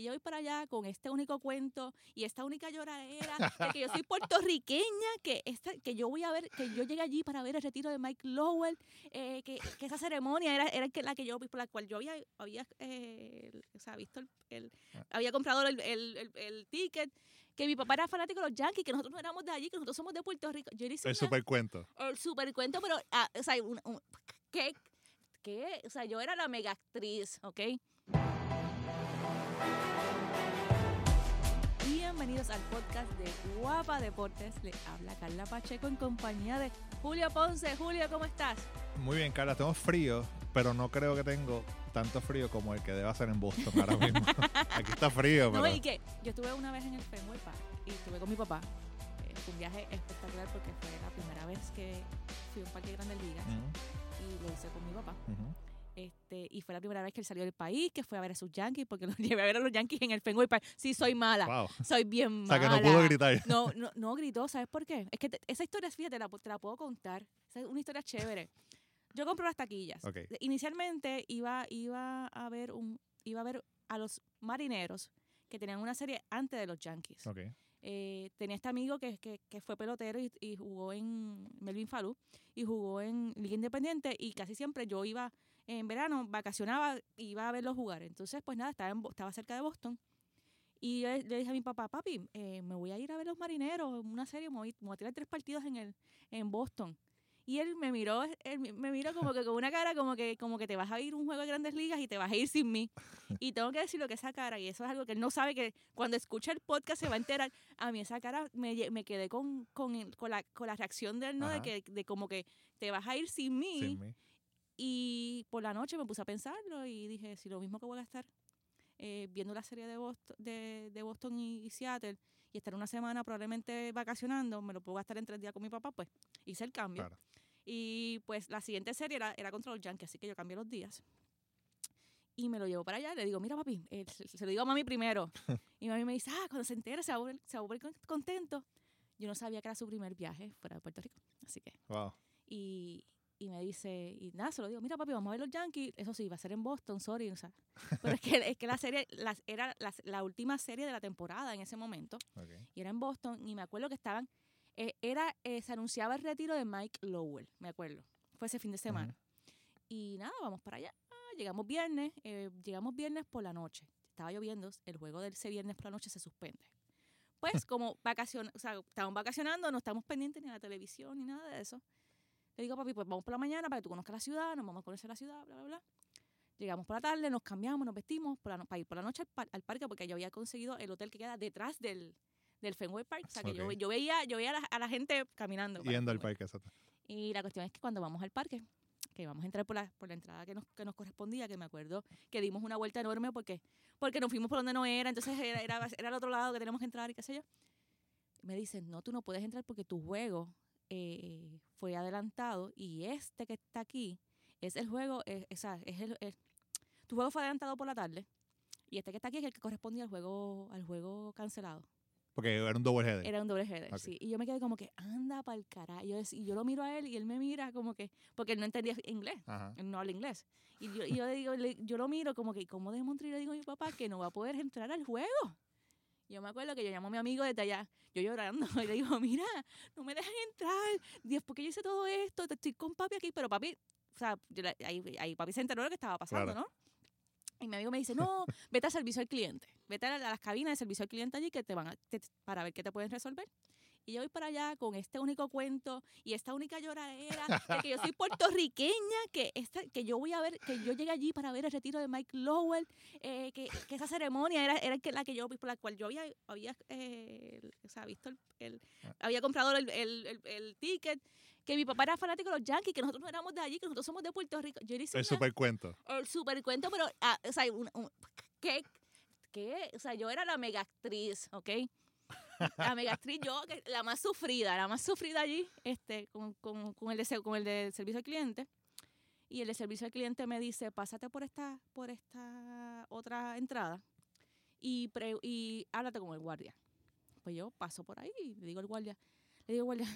Y yo voy para allá con este único cuento y esta única lloradera de que yo soy puertorriqueña, que esta, que yo voy a ver, que yo llegué allí para ver el retiro de Mike Lowell, eh, que, que, esa ceremonia era, era la que yo, por la cual yo había, había eh, o sea, visto el, Ah. había comprado el, el, el, el ticket, que mi papá era fanático de los Yankees, que nosotros no éramos de allí, que nosotros somos de Puerto Rico. Yo le hice El una- super cuento. el super cuento, pero, ah, o sea, un, un- ¿qué? ¿Qué? O sea, yo era la mega actriz, ¿ok? Bienvenidos al podcast de Guapa Deportes. Le habla Carla Pacheco en compañía de Julio Ponce. Julio, ¿cómo estás? Muy bien, Carla, tengo frío, pero no creo que tengo tanto frío como el que debe hacer en Boston ahora mismo. Aquí está frío, No, pero... y que yo estuve una vez en el Fenway Park y estuve con mi papá. Eh, fue un viaje espectacular porque fue la primera vez que fui a un parque de grandes ligas y lo hice con mi papá. Este, y fue la primera vez que él salió del país, que fue a ver a sus Yankees, porque los llevé a ver a los Yankees en el Fenway Park. Sí, soy mala. Wow. Soy bien O mala. sea, que no pudo gritar. No, no, no gritó, ¿sabes por qué? Es que te- esa historia, fíjate, la, te la puedo contar. Esa es una historia chévere. Yo compro las taquillas. Inicialmente iba, iba a ver un, iba a ver a los marineros que tenían una serie antes de los Yankees. Eh, tenía este amigo que, que, que fue pelotero y, y jugó en Melvin Falú y jugó en Liga Independiente y casi siempre yo iba en verano, vacacionaba, iba a verlos jugar. Entonces, pues nada, estaba, en estaba cerca de Boston y yo le dije a mi papá, papi, eh, me voy a ir a ver los marineros, una serie, me voy, me voy a tirar tres partidos en, el, en Boston. Y él me miró, él me miró como que con una cara como que, como que te vas a ir un juego de grandes ligas y te vas a ir sin mí. Y tengo que decir lo que esa cara, y eso es algo que él no sabe que cuando escucha el podcast se va a enterar. A mí esa cara me, me quedé con, con, el- con, la, con la reacción de él, ¿no? De que de como que te vas a ir sin mí. Sin mí. Y por la noche me puse a pensarlo y dije, si lo mismo que voy a gastar eh, viendo la serie de Boston, de, de Boston y, y Seattle y estar una semana probablemente vacacionando, me lo puedo gastar en tres días con mi papá, pues hice el cambio. Claro. Y pues la siguiente serie era, era contra los Yankees, así que yo cambié los días. Y me lo llevo para allá, le digo, mira papi, eh, se, se lo digo a mami primero. y mami me dice, ah, cuando se entere se va a volver, se va a con- contento. Yo no sabía que era su primer viaje fuera de Puerto Rico, así que Wow. y, y me dice, y nada, se lo digo, mira papi, vamos a ver los Yankees, eso sí, va a ser en Boston, sorry, o sea, pero es que, es que la serie, las, era la, la última serie de la temporada en ese momento, Ok. y era en Boston, y me acuerdo que estaban, eh, era, eh, se anunciaba el retiro de Mike Lowell, me acuerdo, fue ese fin de semana, y nada, vamos para allá, llegamos viernes, eh, llegamos viernes por la noche, estaba lloviendo, el juego del ese viernes por la noche se suspende. Pues como vacacion, o sea, estamos vacacionando, no estamos pendientes ni a la televisión ni nada de eso. Le digo, papi, pues vamos por la mañana para que tú conozcas la ciudad, nos vamos a conocer la ciudad, bla, bla, bla. Llegamos por la tarde, nos cambiamos, nos vestimos por la no- para ir por la noche al, par- al parque porque yo había conseguido el hotel que queda detrás del, del Fenway Park. O sea, que yo, veía, yo veía a la, a la gente caminando. el Yendo al parque, exacto. Y la cuestión es que cuando vamos al parque, que vamos a entrar por la, por la entrada que nos, que nos correspondía, que me acuerdo que dimos una vuelta enorme porque, porque nos fuimos por donde no era, entonces era, era, era el otro lado que teníamos que entrar y qué sé yo. Me dicen, no, tú no puedes entrar porque tu juego eh, fue adelantado y este que está aquí es el juego, es, esa- es el, el- tu juego fue adelantado por la tarde y este que está aquí es el que correspondía al juego, al juego cancelado. Porque era un double header. Era un doble header, Ok. sí. Y yo me quedé como que, anda pa'l carajo. Y yo, y yo lo miro a él y él me mira como que, porque él no entendía inglés. Ajá. Él no habla inglés. Y yo, y yo, le digo, le- yo lo miro como que, ¿cómo de Montreal le digo a mi papá que no va a poder entrar al juego? Yo me acuerdo que yo llamo a mi amigo desde allá, yo llorando, y le digo, mira, no me dejan entrar, Dios, porque yo hice todo esto, te estoy con papi aquí, pero papi, o sea, yo ahí, ahí papi se enteró de lo que estaba pasando, Claro. ¿no? Y mi amigo me dice, no, vete al servicio al cliente, vete a, la- a las cabinas de servicio al cliente allí que te van a, te- para ver qué te pueden resolver. Y yo voy para allá con este único cuento y esta única lloradera de que yo soy puertorriqueña, que esta, que yo voy a ver, que yo llegué allí para ver el retiro de Mike Lowell, eh, que, que esa ceremonia era, era la que yo, por la cual yo había, había eh, o sea, visto el, el- había comprado el, el, el- ticket, que mi papá era fanático de los Yankees, que nosotros no éramos de allí, que nosotros somos de Puerto Rico. Yo le hice El super cuento. el super cuento, pero, ah, o sea, un, un- ¿qué? ¿Qué? O sea, yo era la mega actriz, ¿ok? La mega actriz, yo, que- la más sufrida, la más sufrida allí, este, con, con, con el, de, con el de servicio al cliente. Y el de servicio al cliente me dice, pásate por esta, por esta otra entrada y, pre- y háblate con el guardia. Pues yo paso por ahí y le digo al guardia, le digo al guardia,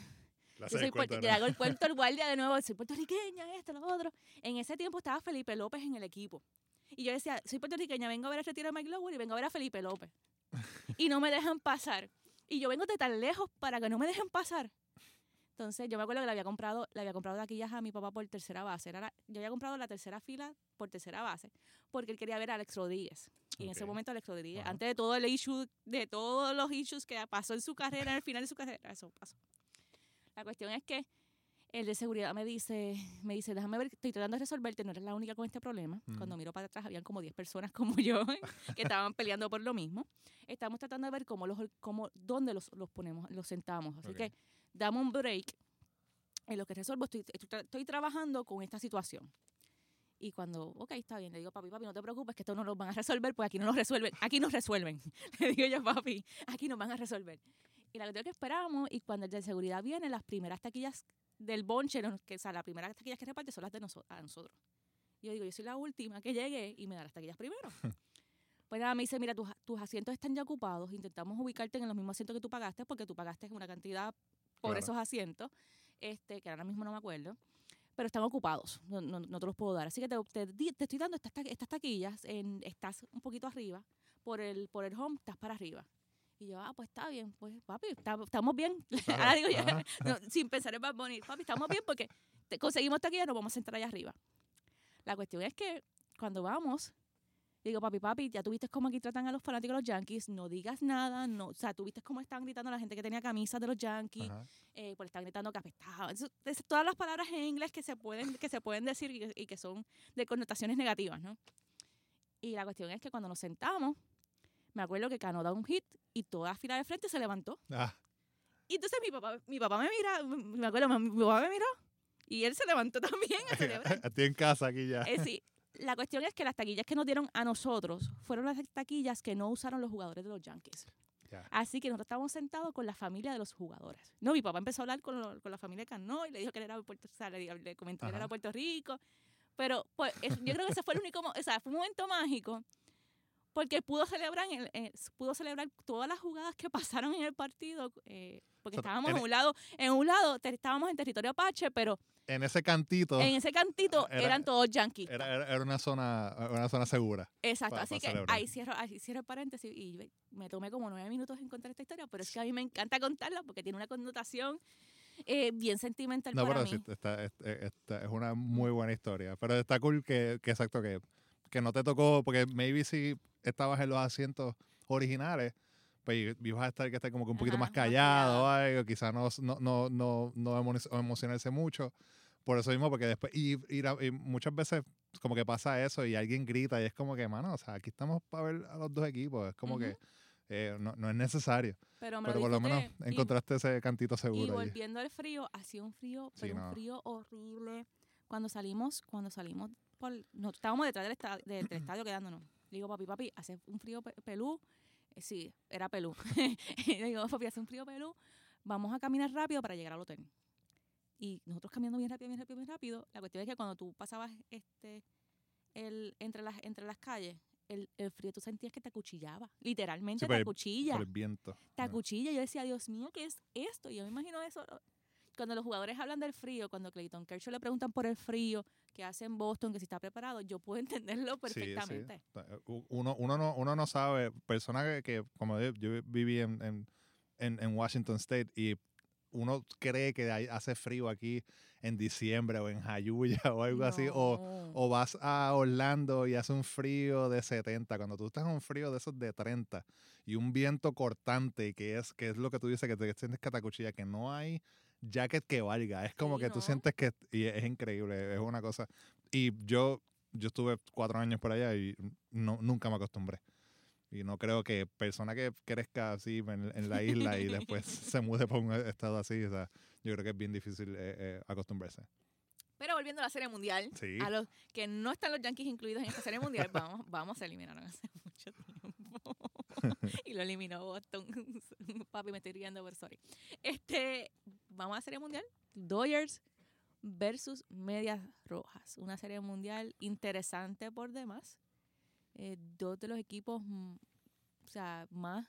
yo soy puerto- le hago el cuento al guardia de nuevo, soy puertorriqueña, esto, lo otro. En ese tiempo estaba Felipe López en el equipo. Y yo decía, soy puertorriqueña, vengo a ver el retiro de Mike Lowery y vengo a ver a Felipe López. y no me dejan pasar. Y yo vengo de tan lejos para que no me dejen pasar. Entonces, yo me acuerdo que le había comprado, le había comprado taquillas a mi papá por tercera base. Era la- yo había comprado la tercera fila por tercera base, porque él quería ver a Alex Rodríguez. Y en ese momento Alex Rodríguez, Ajá. antes de todo el issue, de todos los issues que pasó en su carrera, el final de su carrera, eso pasó. La cuestión es que el de seguridad me dice, me dice, déjame ver, estoy tratando de resolverte, no eres la única con este problema. Ujú. Cuando miro para atrás, habían como 10 personas como yo que estaban peleando por lo mismo. Estamos tratando de ver cómo los, cómo, dónde los, los ponemos, los sentamos. Así Ok. que dame un break. En lo que resuelvo, estoy, estoy, estoy trabajando con esta situación. Y cuando, ok, está bien, le digo, papi, papi, no te preocupes, que esto no lo van a resolver, pues aquí no lo resuelven, aquí nos resuelven. le digo yo, papi, aquí nos van a resolver. Y la que esperamos, y cuando el de seguridad viene, las primeras taquillas del bonche, que, o sea, las primeras taquillas que reparte son las de noso- a nosotros. Y yo digo, yo soy la última que llegue y me da las taquillas primero. Pues nada, me dice, mira, tus, tus asientos están ya ocupados, intentamos ubicarte en los mismos asientos que tú pagaste, porque tú pagaste una cantidad por Claro. esos asientos, este, que ahora mismo no me acuerdo, pero están ocupados, no, no, no te los puedo dar. Así que te, te te estoy dando estas, ta- estas taquillas, en, estás un poquito arriba, por el, por el home estás para arriba. Y yo, ah, pues está bien, pues papi, está- estamos bien. Digo Ajá. no, sin pensar en Bad Bunny, papi, estamos bien porque te- conseguimos taquillas, nos vamos a sentar allá arriba. La cuestión es que cuando vamos, digo, papi, papi, ya tuviste cómo aquí tratan a los fanáticos de los Yankees, no digas nada, no, o sea, tuviste cómo estaban gritando a la gente que tenía camisas de los Yankees, eh, pues estaban gritando que apestaban. Eso- es- todas las palabras en inglés que se pueden, que se pueden decir y que, y que son de connotaciones negativas, ¿no? Y la cuestión es que cuando nos sentamos, me acuerdo que Cano da un hit y toda la fila de frente se levantó. Ah, Y entonces mi papá, mi papá me mira, me acuerdo, mi papá me miró y él se levantó también a celebrar. Estoy en casa aquí ya. Eh, sí, la cuestión es que las taquillas que nos dieron a nosotros fueron las taquillas que no usaron los jugadores de los Yankees. Ya. Así que nosotros estábamos sentados con la familia de los jugadores. No, mi papá empezó a hablar con, lo- con la familia de Cano y le dijo que él era de Puerto, o sea, le, le comentó que él era de Puerto Rico. Pero pues, es- yo creo que ese fue el único, o sea, fue un momento mágico porque pudo celebrar, en el- pudo celebrar todas las jugadas que pasaron en el partido, eh, porque O sea, estábamos en- en un lado, en un lado te- estábamos en territorio apache, pero En ese cantito en ese cantito Era- eran todos yankees. era, era, era una zona una zona segura. Exacto, así que celebrar. ahí cierro, ahí cierro el paréntesis y me tomé como nueve minutos en contar esta historia, pero es que a mí me encanta contarla porque tiene una connotación eh, bien sentimental No, para pero mí. sí, es una muy buena historia. Pero está cool que, que exacto, que, que no te tocó, porque maybe si estabas en los asientos originales, pues ibas a estar que estar como que un poquito Ajá, más callado callado. algo, quizás no, no, no, no, no emo- emocionarse mucho. Por eso mismo, porque después, y, a- y muchas veces como que pasa eso y alguien grita y es como que, mano, o sea, aquí estamos para ver a los dos equipos, es como Ujú. que eh, no, no es necesario. Pero, Pero por lo menos disfruté y- encontraste ese cantito Y seguro allí. volviendo al frío, hacía un frío, Sí, pero no. un frío horrible. Cuando salimos, cuando salimos, por, no, estábamos detrás del, del estadio quedándonos. Le digo, papi, papi, hace un frío pe- pelú. Eh, sí, era pelú. le digo, papi, hace un frío pelú. Vamos a caminar rápido para llegar al hotel. Y nosotros caminando bien rápido, bien rápido, bien rápido. La cuestión es que cuando tú pasabas este el, entre, las, entre las calles, el, el frío tú sentías que te acuchillaba. Literalmente Sí, te acuchilla Por el viento. te Ah. acuchilla. Yo decía, Dios mío, ¿qué es esto? Y yo me imagino eso. Cuando los jugadores hablan del frío, cuando Clayton Kershaw le preguntan por el frío que hace en Boston, que si está preparado, yo puedo entenderlo Sí, sí. perfectamente. Ta- u- Uno, uno, no, uno no sabe, persona que, que, como yo, yo viví en, en, en- Washington State y uno cree que hace frío aquí en diciembre o en Jayuya o algo así, o, No. o vas a Orlando y hace un frío de 70, cuando tú estás en un frío de esos de 30 y un viento cortante, que es, que es lo que tú dices, que te sientes que te acuchilla, que no hay jacket que valga, es como Sí, que tú ¿no? sientes que, y es increíble, es una cosa, y yo, yo estuve cuatro años por allá y no, nunca me acostumbré. Y no creo que persona que crezca así en, en la isla y después se mude por un estado así, o sea, yo creo que es bien difícil eh, eh, acostumbrarse. Pero volviendo a la Serie Mundial, Sí. a los que no están los Yankees incluidos en esta Serie Mundial, vamos, vamos a eliminar hace mucho tiempo. y lo eliminó Boston. Papi, me estoy riendo, pero sorry. Este, vamos a la Serie Mundial. Dodgers versus Medias Rojas. Una Serie Mundial interesante por demás. Eh, dos de los equipos, mm, o sea, más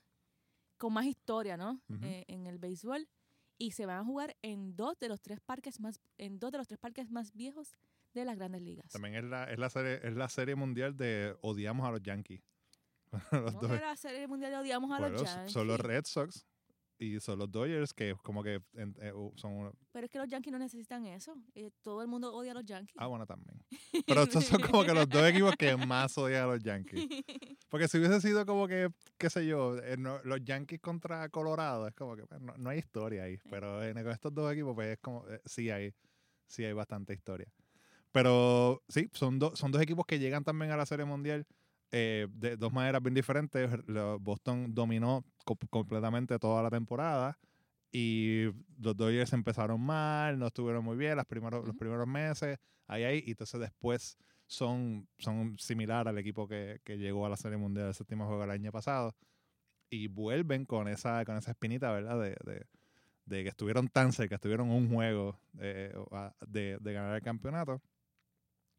con más historia, ¿no? Eh, en el béisbol y se van a jugar en dos de los tres parques más en dos de los tres parques más viejos de las grandes ligas. También es la, es la, serie, es la serie mundial de odiamos a los Yankees. los ¿Cómo dos- que la serie mundial de odiamos a bueno, los Yankees? son los Red Sox y son los Dodgers que como que en- eh, son uno- Pero es que los Yankees no necesitan eso. eh, todo el mundo odia a los Yankees. ah bueno también pero estos son como que los dos equipos que más odian a los Yankees porque si hubiese sido como que qué sé yo eh, no- los Yankees contra Colorado es como que pues, no, no hay historia ahí pero en con estos dos equipos pues es como eh, sí hay sí hay bastante historia pero sí son dos son dos equipos que llegan también a la Serie Mundial eh, de dos maneras bien diferentes. Boston dominó co- completamente toda la temporada y los Dodgers empezaron mal, no estuvieron muy bien los primeros, los Ujú. primeros meses, ahí, ahí, y entonces después son, son similar al equipo que, que llegó a la Serie Mundial del séptimo juego el año pasado y vuelven con esa, con esa espinita, ¿verdad? De, de- de que estuvieron tan cerca, estuvieron un juego eh, a- de, de ganar el campeonato,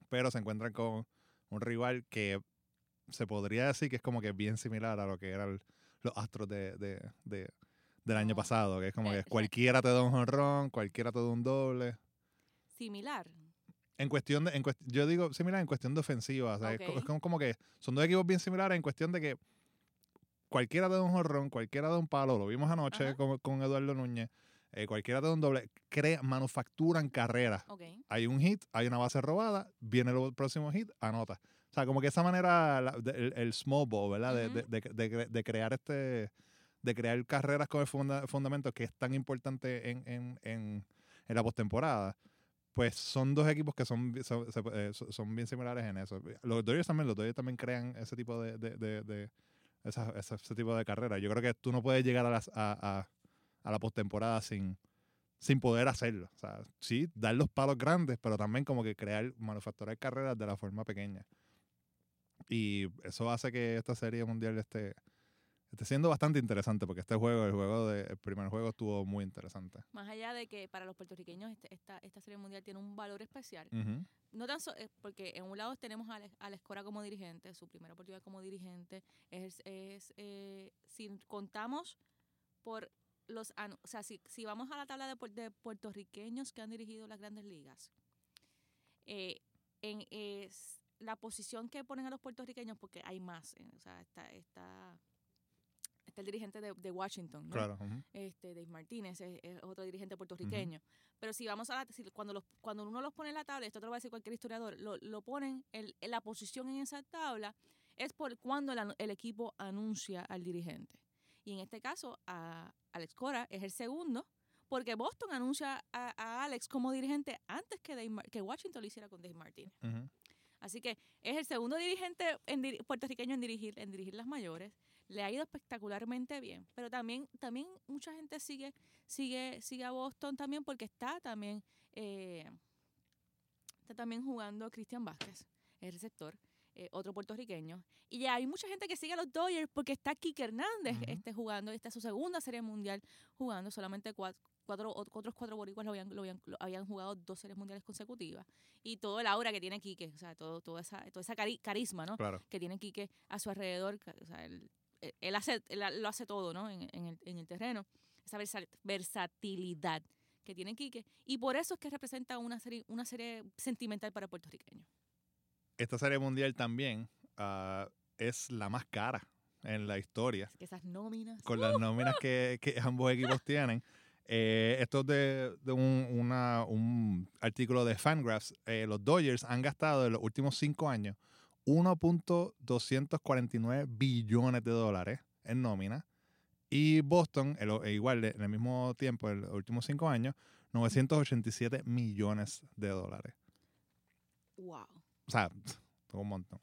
pero se encuentran con un rival que se podría decir que es como que bien similar a lo que eran los Astros de, de- de- del año pasado, que es como Eh, que sea- cualquiera te da un jonrón, cualquiera te da un doble. Similar. En cuestión de, en cuest- yo digo similar en cuestión de ofensiva, o sea, es como, como que son dos equipos bien similares en cuestión de que cualquiera te da un jonrón, cualquiera te da un palo, lo vimos anoche con, con Eduardo Núñez, eh, cualquiera te da un doble, crea, manufacturan carreras. Ok. Hay un hit, hay una base robada, viene el próximo hit, anota. O sea, como que esa manera, la- de- el, el small ball, ¿verdad? De- de, Ujú. de, de de crear este, de crear carreras con el funda- fundamento que es tan importante en, en, en, en la postemporada. Pues son dos equipos que son, son, eh, son- bien similares en eso. Los Dodgers también, los Dodgers también crean ese tipo de, de, de, de- esa- esa- ese tipo de carreras. Yo creo que tú no puedes llegar a, las, a, a, a la postemporada sin, sin poder hacerlo. O sea, sí, dar los palos grandes, pero también como que crear, manufacturar carreras de la forma pequeña. Y eso hace que esta serie mundial esté, esté siendo bastante interesante, porque este juego, el juego de, el primer juego estuvo muy interesante. Más allá de que para los puertorriqueños este- esta, esta serie mundial tiene un valor especial. No tan so- eh, porque en un lado tenemos a la, a la Escora como dirigente, su primera oportunidad como dirigente. Es, es eh, si contamos por los o sea, si, si vamos a la tabla de, de puertorriqueños que han dirigido las grandes ligas, eh, en es la posición que ponen a los puertorriqueños, porque hay más, eh, o sea, está, está, está el dirigente de, de Washington, ¿no? Claro. ujú. este Dave Martínez es, es otro dirigente puertorriqueño. Pero si vamos a la, si cuando los, cuando uno los pone en la tabla, esto te lo va a decir cualquier historiador, lo, lo ponen el, en la posición en esa tabla es por cuando el, equipo anuncia al dirigente. Y en este caso, a Alex Cora es el segundo, porque Boston anuncia a, a Alex como dirigente antes que, Dave que Washington lo hiciera con Dave Martínez. Ujú. Así que es el segundo dirigente en puertorriqueño en dirigir, en dirigir las mayores. Le ha ido espectacularmente bien. Pero también, también mucha gente sigue, sigue, sigue a Boston también porque está también, eh, está también jugando Cristian Vázquez, el receptor, eh, otro puertorriqueño. Y ya hay mucha gente que sigue a los Dodgers porque está Kike Hernández Ujú. este, jugando. Esta es su segunda serie mundial jugando. Solamente cuatro, cuatro, otros cuatro boricuas lo habían, lo habían, lo habían jugado dos series mundiales consecutivas y todo el aura que tiene Quique, o sea, todo, toda esa, toda esa cari- carisma, ¿no? Claro. Que tiene Quique a su alrededor, o sea, él, él- hace, él lo hace todo, ¿no? En, en el, en el terreno, esa versa- versatilidad que tiene Quique y por eso es que representa una serie, una serie sentimental para el puertorriqueño. Esta serie mundial también ah, es la más cara en la historia. Que esas nóminas. con las nóminas que, que ambos equipos tienen. Eh, esto es de, de un, una- un artículo de Fangraphs. Eh, los Dodgers han gastado en los últimos cinco años 1.249 billones de dólares en nómina. Y Boston, el- e igual en el mismo tiempo, en los últimos cinco años, 987 millones de dólares. Wow. O sea, un montón.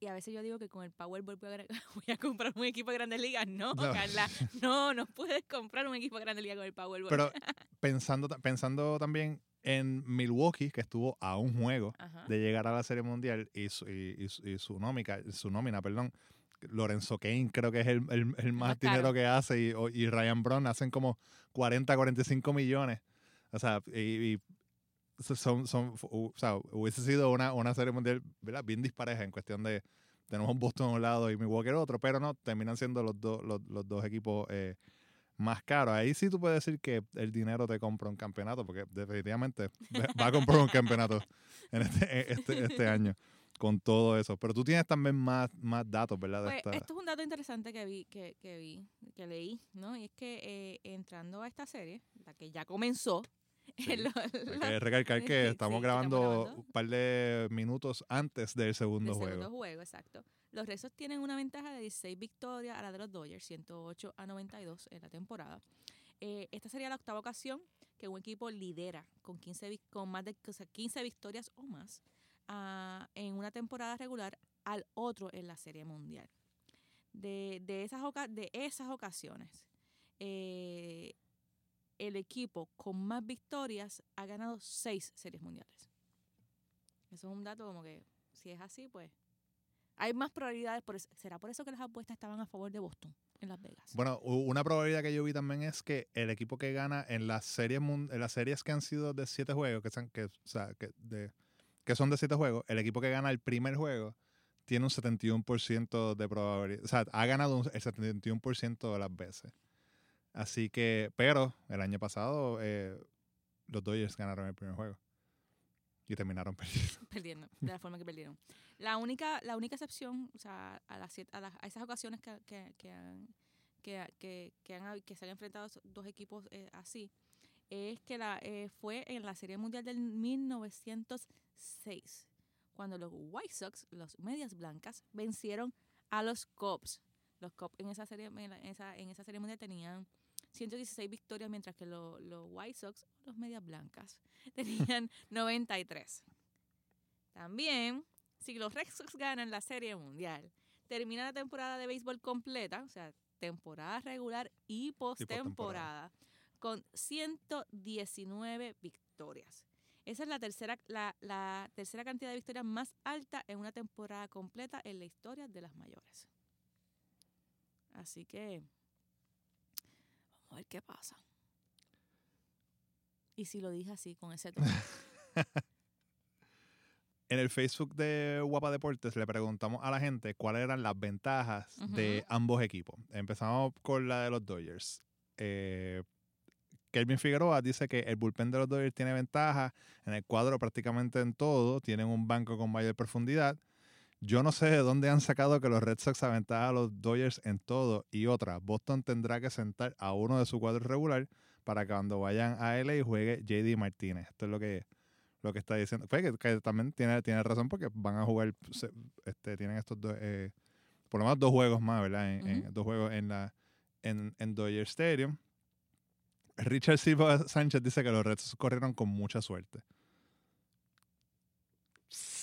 Y a veces yo digo que con el Powerball voy a, gra- voy a comprar un equipo de Grandes Ligas. No, No. Carla, no, no puedes comprar un equipo de Grandes Ligas con el Powerball. Pero pensando, pensando también en Milwaukee, que estuvo a un juego Ajá. de llegar a la Serie Mundial y su, y, y y su nómica, su nómina, perdón, Lorenzo Kane creo que es el, el- el más más dinero que hace y, y Ryan Brown hacen como 40, 45 millones. O sea, y, y son, son, o sea, hubiese sido una, una Serie Mundial ¿verdad? bien dispareja en cuestión de tenemos Boston a un lado y Milwaukee al otro, pero no, terminan siendo los, dos los, los dos equipos eh, más caro. Ahí sí tú puedes decir que el dinero te compra un campeonato, porque definitivamente va a comprar un campeonato en este, este, este año con todo eso. Pero tú tienes también más, más datos, ¿verdad? Pues, esta- esto es un dato interesante que vi, que, que vi, que leí, ¿no? Y es que eh, entrando a esta serie, la que ya comenzó, Sí, lo- Hay la- que recalcar que estamos grabando un par de minutos antes del segundo del juego. segundo juego, exacto. Los Red Sox tienen una ventaja de 16 victorias a la de los Dodgers, 108 a 92 en la temporada. Eh, esta sería la octava ocasión que un equipo lidera con 15, vic- con más de o sea, 15 victorias o más ah, en una temporada regular al otro en la Serie Mundial. De, de, esas, de esas ocasiones, eh, el equipo con más victorias ha ganado seis series mundiales. Eso es un dato como que, si es así, pues hay más probabilidades. Por eso- ¿Será por eso que las apuestas estaban a favor de Boston en Las Vegas? Bueno, una probabilidad que yo vi también es que el equipo que gana en las series en las series que han sido de siete juegos, que, son, que, o sea, que, de, que son de siete juegos, el equipo que gana el primer juego tiene un 71% de probabilidad. O sea, ha ganado un- el 71% de las veces. Así que, pero el año pasado eh, los Dodgers ganaron el primer juego. Y terminaron perdiendo. perdiendo, de la forma que perdieron. La única, la única excepción, o sea, a, las a, las- a esas ocasiones que, que, que han, que, que, han que se han enfrentado dos equipos eh, así, es que la, eh, fue en la Serie Mundial del 1906, cuando los White Sox, los Medias Blancas, vencieron a los Cubs. Los Cubs en esa serie, en esa, en esa serie mundial tenían 116 victorias, mientras que lo- los White Sox, los Medias Blancas, tenían 93. También, si los Red Sox ganan la Serie Mundial, termina la temporada de béisbol completa, o sea, temporada regular y postemporada, con 119 victorias. Esa es la tercera, la, tercera cantidad de victorias más alta en una temporada completa en la historia de las mayores. Así que a ver qué pasa. Y si lo dije así, con ese tono. En el Facebook de Guapa Deportes le preguntamos a la gente cuáles eran las ventajas de ambos equipos. Empezamos con la de los Dodgers. Eh, Kelvin Figueroa dice que el bullpen de los Dodgers tiene ventaja en el cuadro prácticamente en todo. Tienen un banco con mayor profundidad. Yo no sé de dónde han sacado que los Red Sox aventajan a los Dodgers en todo. Y otra, Boston tendrá que sentar a uno de su cuadro regular para que cuando vayan a LA juegue JD Martínez. Esto es lo que lo que está diciendo. Pues que, que también tiene, tiene razón porque van a jugar, se- este, tienen estos dos, eh, por lo menos dos juegos más, ¿verdad? En, en- dos juegos en la en, en Dodger Stadium. Richard Silva Sánchez dice que los Red Sox corrieron con mucha suerte.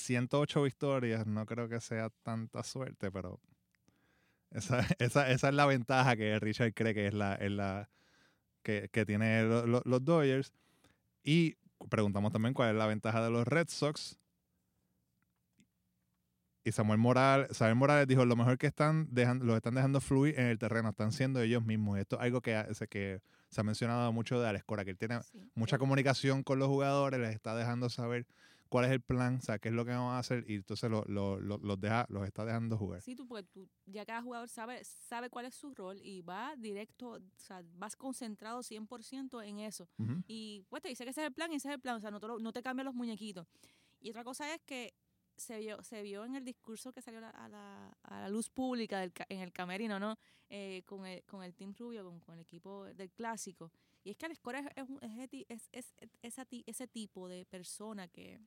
108 victorias, no creo que sea tanta suerte, pero esa, esa, esa es la ventaja que Richard cree que es la, es la que, que tiene lo- lo- los Dodgers. Y preguntamos también cuál es la ventaja de los Red Sox. Y Samuel Morales, Samuel Morales dijo, lo mejor que están dejando, los están dejando fluir en el terreno, están siendo ellos mismos. Esto es algo que, que se ha mencionado mucho de Alex Cora, que él tiene Sí, mucha comunicación con los jugadores, les está dejando saber cuál es el plan, o sea, qué es lo que vamos a hacer, y entonces lo- lo- lo- los, deja, los está dejando jugar. Sí, tú, porque tú, ya cada jugador sabe, sabe cuál es su rol y va directo, o sea, vas concentrado 100% en eso. Y pues te dice que ese es el plan y ese es el plan, o sea, no te, lo- no te cambian los muñequitos. Y otra cosa es que se vio, se vio en el discurso que salió a la, a la, a la luz pública del en el camerino, ¿no? Eh, con, el, con el Team Rubio, con, con el equipo del clásico. Y es que Alex Cora es, es, es es- ese tipo de persona que,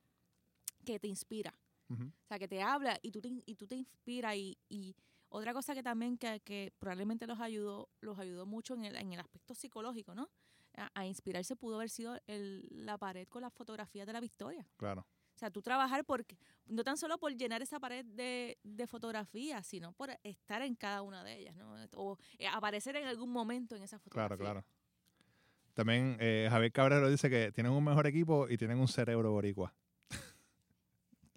que te inspira. O sea, que te habla y tú te, y tú te inspiras. Y, y otra cosa que también que, que probablemente los ayudó, los ayudó mucho en el, en el aspecto psicológico, ¿no? A, a inspirarse pudo haber sido el, la pared con las fotografías de la victoria. Claro. O sea, tú trabajar por, no tan solo por llenar esa pared de, de fotografías, sino por estar en cada una de ellas, ¿no? O eh, aparecer en algún momento en esa fotografía. Claro, claro. También eh, Javier Cabrero dice que tienen un mejor equipo y tienen un cerebro boricua.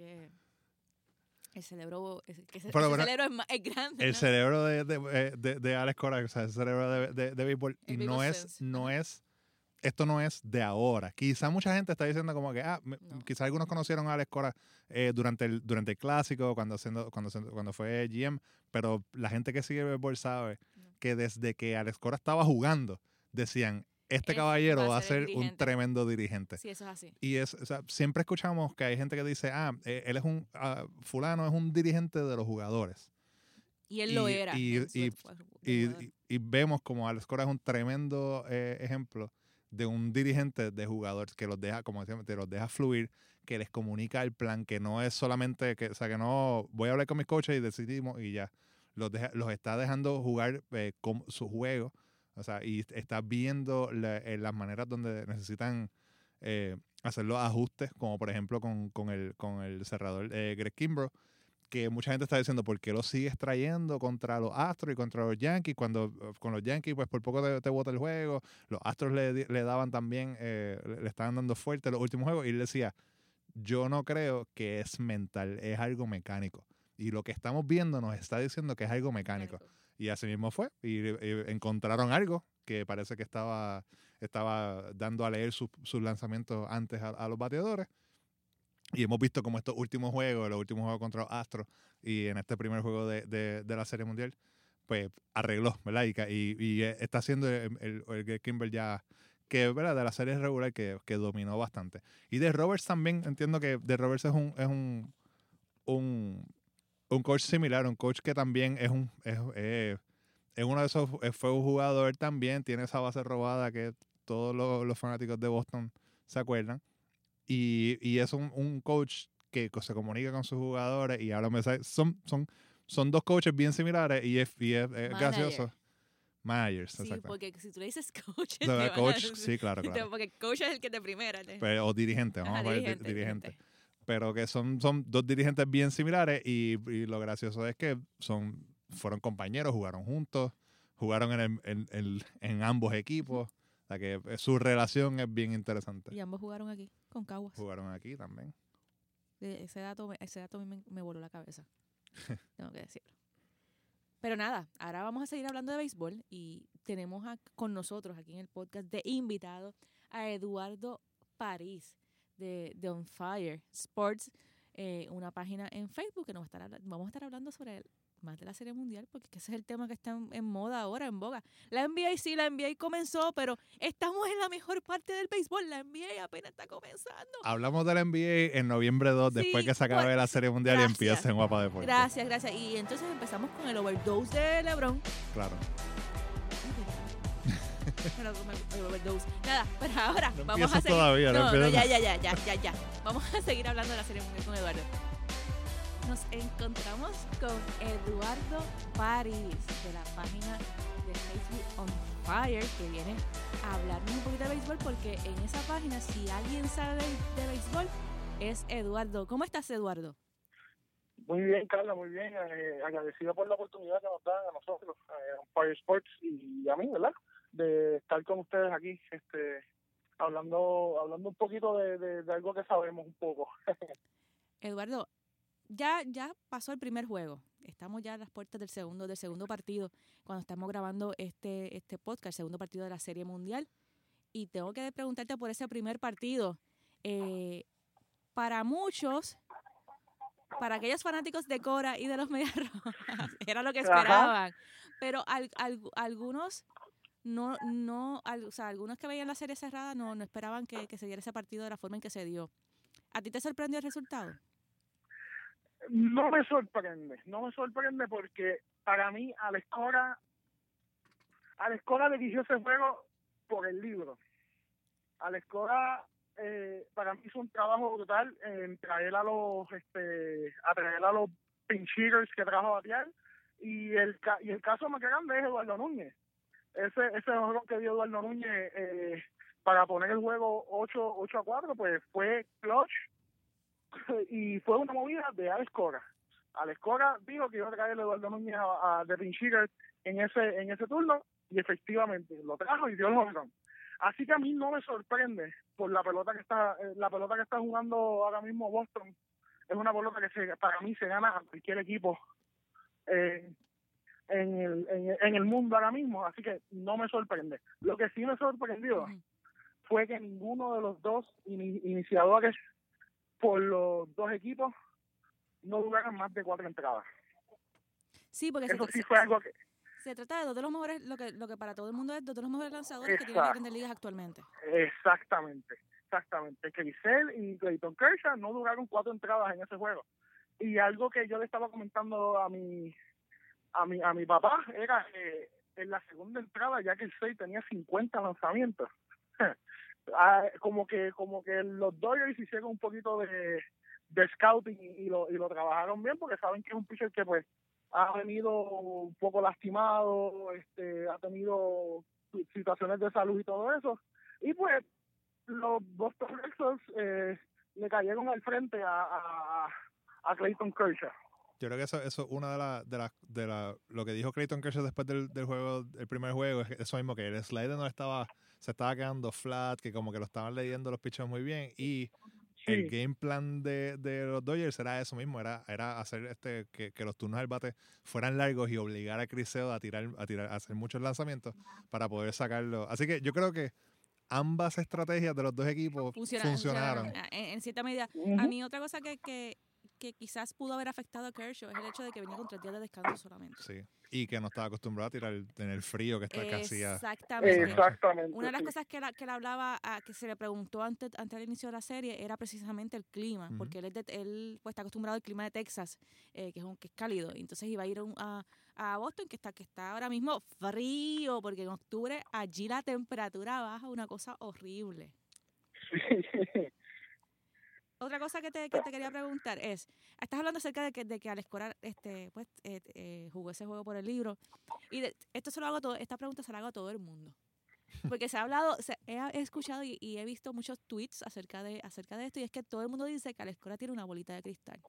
Que el cerebro, que Pero bueno, cerebro es, más, es grande. El ¿no? cerebro de, de, eh, de- de Alex Cora, o sea, el cerebro de, de, béisbol, y El no es, sense. no es, esto no es de ahora. Quizá mucha gente está diciendo como que, ah, No. quizá algunos conocieron a Alex Cora eh, durante, el, durante el clásico, cuando, haciendo, cuando, cuando fue GM, pero la gente que sigue el béisbol sabe No. que desde que Alex Cora estaba jugando, decían, este Es- caballero va a ser un dirigente". tremendo dirigente. Sí, eso es así. Y es, o sea, siempre escuchamos que hay gente que dice, ah, eh, él es un, ah, fulano es un dirigente de los jugadores. Y él lo Y- era. y- y- y vemos como Alex Cora es un tremendo eh, ejemplo de un dirigente de jugadores que los deja, como decíamos, te los deja fluir, que les comunica el plan, que no es solamente que, o sea, que no voy a hablar con mis coaches y decidimos y ya. Los, deja- los está dejando jugar eh, con su juego, o sea, y está viendo eh, las maneras donde necesitan eh, hacer los ajustes, como por ejemplo con, con el, con el cerrador eh, Greg Kimbrough, que mucha gente está diciendo, ¿por qué lo sigues trayendo contra los Astros y contra los Yankees? Cuando con los Yankees, pues por poco te, te bota el juego. Los Astros le, le daban también, eh, le estaban dando fuerte los últimos juegos. Y él decía, yo no creo que es mental, es algo mecánico. Y lo que estamos viendo nos está diciendo que es algo mecánico. Y así mismo fue. Y, y encontraron algo que parece que estaba, estaba dando a leer sus, lanzamientos antes a, los bateadores. Y hemos visto como estos últimos juegos, los últimos juegos contra Astros y en este primer juego de, de- de la Serie Mundial, pues arregló, ¿verdad? Y, eh, está haciendo el, el, el Kimber ya, que, ¿verdad? De la serie regular que, que dominó bastante. Y de Roberts también, entiendo que de Roberts es un, es un, un, un coach similar, un coach que también es un, es, eh, es uno de esos, eh, fue un jugador también, tiene esa base robada que todos los, los fanáticos de Boston se acuerdan. Y, y es un, un coach que se comunica con sus jugadores y habla mensajes. Son, son, son dos coaches bien similares y es, y es, es gracioso. Managers, Sí, porque si tú le dices coach, a coach, sí, claro, claro. Porque coach es el que te primera. te- Pero- o dirigente, vamos Ajá, a di- dirigente, dirigente. dirigente. Pero que son, son dos dirigentes bien similares y, y lo gracioso es que son, fueron compañeros, jugaron juntos, jugaron en, el- en, el- en ambos equipos. O sea que eh, su relación es bien interesante. Y ambos jugaron aquí, con Caguas. Jugaron aquí también. E- Ese dato, ese dato a mí me, me voló la cabeza. Tengo que decirlo. Pero nada, ahora vamos a seguir hablando de béisbol y tenemos a- con nosotros aquí en el podcast de invitado a Eduardo París de, de On Fire Sports, eh, una página en Facebook que nos va a estar habla- vamos a estar hablando sobre el- más de la Serie Mundial porque ese es el tema que está en, en moda ahora, en boga. La NBA sí, la NBA comenzó, pero estamos en la mejor parte del béisbol. La NBA apenas está comenzando. Hablamos del NBA en noviembre 2, después que se acabe pues, la Serie Mundial gracias. y empieza en Guapa Deportes. Gracias, gracias. Y entonces empezamos con el overdose de LeBron. Claro. Pero overdose. Nada, pero ahora No vamos a seguir. todavía, no no, ya, ya, ya, ya, ya, ya. Vamos a seguir hablando de la serie mundial con Eduardo. Nos encontramos con Eduardo París de la página de Facebook On Fire que viene a hablarnos un poquito de béisbol porque en esa página si alguien sabe de, de béisbol es Eduardo. ¿Cómo estás Eduardo? Muy bien, Carla, muy bien. Eh, agradecido por la oportunidad que nos dan a nosotros, eh, a Fire Sports y a mí, ¿verdad? De estar con ustedes aquí, este, hablando hablando un poquito de, de, de algo que sabemos un poco. Eduardo, ya, ya pasó el primer juego. Estamos ya a las puertas del segundo, del segundo partido, cuando estamos grabando este, este podcast, el segundo partido de la Serie Mundial. Y tengo que preguntarte por ese primer partido. Eh, para muchos, para aquellos fanáticos de Cora y de los Medias Rojas, era lo que Ajá. esperaban. Pero al- al- algunos no, no, al- o sea, algunos que veían la serie cerrada no, no esperaban que, que se diera ese partido de la forma en que se dio. ¿A ti te sorprendió el resultado? No me sorprende, no me sorprende porque para mí Alex Cora, Alex Cora dirigió ese juego por el libro. Alex eh, para mí hizo un trabajo brutal en traer a los este a a los pinch hitters que trajo a y el y el caso más grande es Eduardo Núñez. Ese ese juego que dio Eduardo Núñez eh, para poner el juego 8, 8 a 4 pues fue clutch y fue una movida de Alex Cora. Alex Cora dijo que iba a traer a Eduardo Núñez a, a de pinch hitter en ese en ese turno y efectivamente lo trajo y dio el home run. Así que a mí no me sorprende por la pelota que está eh, la pelota que está jugando ahora mismo Boston. Es una pelota que se, para mí se gana a cualquier equipo eh, en, el, en, en el mundo ahora mismo. Así que no me sorprende. Lo que sí me sorprendió fue que ninguno de los dos ini- iniciadores por los dos equipos no duraron más de cuatro entradas. Sí, porque se- Eso sí se- fue algo que Se trata de dos de los mejores, lo que, lo que para todo el mundo es dos de los mejores lanzadores que tiene Exacto. grandes ligas actualmente. Exactamente, exactamente. Crisel y Clayton Kershaw no duraron cuatro entradas en ese juego. Y algo que yo le estaba comentando a mi a mi a mi papá era que en la segunda entrada ya que el 6 tenía 50 lanzamientos. Ah, como que como que los Dodgers hicieron un poquito de, scouting y, y lo y lo trabajaron bien porque saben que es un pitcher que pues ha venido un poco lastimado, este ha tenido situaciones de salud y todo eso y pues los Boston Red Sox eh, le cayeron al frente a, a, a Clayton Kershaw. Yo creo que eso, eso es una de las, de las, de la, lo que dijo Clayton Kershaw después del, del juego, el primer juego, es eso mismo, que el slider no estaba, se estaba quedando flat, que como que lo estaban leyendo los pitchers muy bien, y el Sí, game plan de, de los Dodgers era eso mismo, era, era hacer este, que, que los turnos del bate fueran largos y obligar a Sale a tirar, a tirar, a hacer muchos lanzamientos para poder sacarlo. Así que yo creo que ambas estrategias de los dos equipos Funciona- funcionaron. funcionaron, eh, en, en cierta medida. A Ujú. mí otra cosa que, que, que quizás pudo haber afectado a Kershaw es el hecho de que venía con tres días de descanso solamente. Sí. Y que no estaba acostumbrado a tirar en el frío que está que hacía. Exactamente. Exactamente. Una de las sí. cosas que, la, que le hablaba, a, que se le preguntó antes, antes del inicio de la serie, era precisamente el clima, porque él, es de- él pues, está acostumbrado al clima de Texas, eh, que, es un, que es cálido, y entonces iba a ir un- a, a Boston, que está, que está ahora mismo frío, porque en octubre allí la temperatura baja una cosa horrible. Sí. Otra cosa que te, que te quería preguntar es, estás hablando acerca de que, de que Alex Cora este, pues, eh, eh, jugó ese juego por el libro. Y de- esto se lo hago a todo, esta pregunta se la hago a todo el mundo. Porque se ha hablado, se- he, he escuchado y, y he visto muchos tweets acerca de, acerca de esto, y es que todo el mundo dice que Alex Cora tiene una bolita de cristal.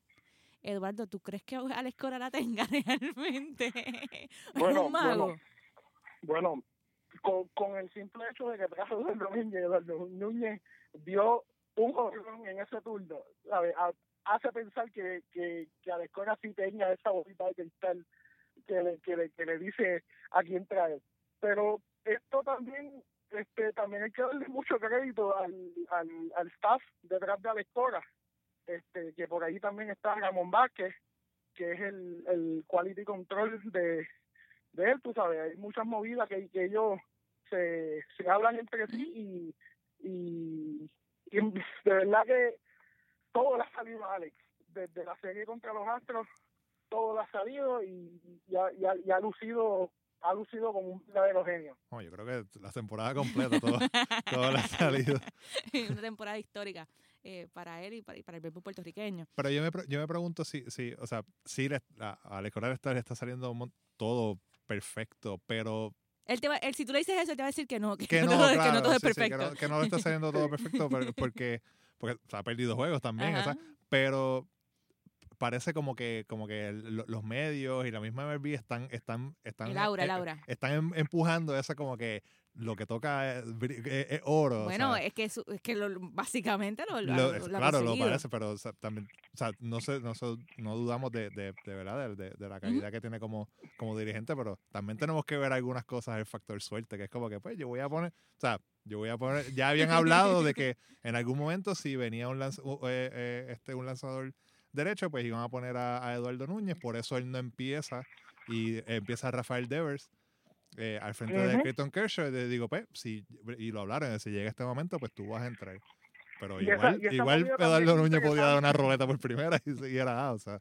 Eduardo, ¿tú crees que Alex Cora la tenga realmente? ¿Es Bueno, un mago? bueno. Bueno, con, con el simple hecho de que Eduardo Núñez, Eduardo Núñez dio un jorrón en ese turno, ¿sabe? Ha- hace pensar que, que, que sí tenga esa bolita de cristal que le, que le, que le dice a quién trae. Pero esto también este también hay que darle mucho crédito al, al, al staff detrás de Alescora, este, que por ahí también está Ramón Vázquez, que es el, el quality control de, de él, tú sabes, hay muchas movidas que, que ellos se, se hablan entre sí y, y, y de verdad que todo le ha salido a Alex, desde la serie contra los Astros, todo le ha salido y, y, ha, y ha- y ha lucido ha lucido como un verdadero genio. Oh, yo creo que la temporada completa, todo, todo le ha salido. una temporada histórica eh, para él y para, y para el béisbol puertorriqueño. Pero yo me, yo me pregunto si, si o sea, si le, a, a Alex Cora le está, le está saliendo todo perfecto, pero Él te va, él, si tú le dices eso, él te va a decir que no, que, que no, todo, que claro, no todo es sí, sí, que perfecto. no- que, no, le está saliendo todo perfecto pero- porque, porque o sea, ha perdido juegos también, o sea, pero parece como que como que el- lo- los medios y la misma MLB están están están El aura, el eh, aura. están em- empujando eso como que lo que toca es, es- es oro. Bueno, es que, su- es que lo- básicamente lo, lo, es- claro, lo parece, pero o sea, también, o sea, no sé, no, sé- no dudamos de, de, de verdad de, de- la calidad que tiene como, como dirigente, pero también tenemos que ver algunas cosas el factor suerte, que es como que pues yo voy a poner, o sea, yo voy a poner, ya habían hablado de que en algún momento si venía un lanz- u- eh, eh, este un lanzador derecho, pues iban a poner a, a Eduardo Núñez, por eso él no empieza y empieza Rafael Devers. Eh, al frente de. Clayton Kershaw, y le digo, pues, si, y lo hablaron, si llega este momento, pues tú vas a entrar. Pero Y igual, y esa igual es Núñez podía dar una roleta por primera y siguiera A, o sea.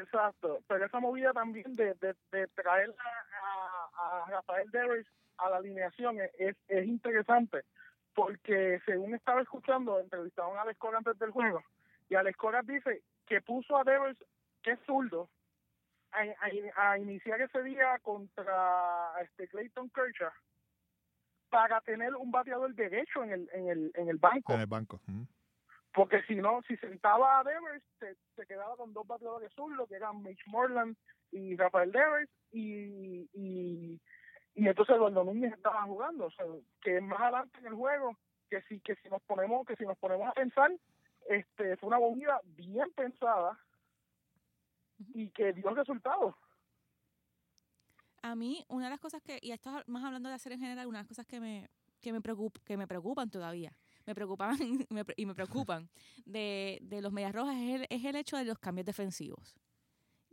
Exacto, pero esa movida también de, de, de traer a, a- Rafael Devers a la alineación es, es, es interesante, porque según estaba escuchando, entrevistaron a Alex Cora antes del juego, y Alex Cora dice que puso a Devers, que es zurdo, a, a- a iniciar ese día contra este Clayton Kershaw para tener un bateador derecho en el, en el, en el banco En el banco. mm. porque si no, si sentaba a Devers, se, se quedaba con dos bateadores zurdos, que eran Mitch Moreland y Rafael Devers, y, y, y entonces los Núñez estaban jugando. O sea, que más adelante en el juego, que si, que si nos ponemos, que si nos ponemos a pensar, este fue una movida bien pensada y que dio resultados. A mí, una de las cosas que, y esto es más hablando de hacer en general, una de las cosas que me, que me, preocup- que me preocupan todavía, me preocupaban me y me preocupan de, de los Medias Rojas es el, es el hecho de los cambios defensivos.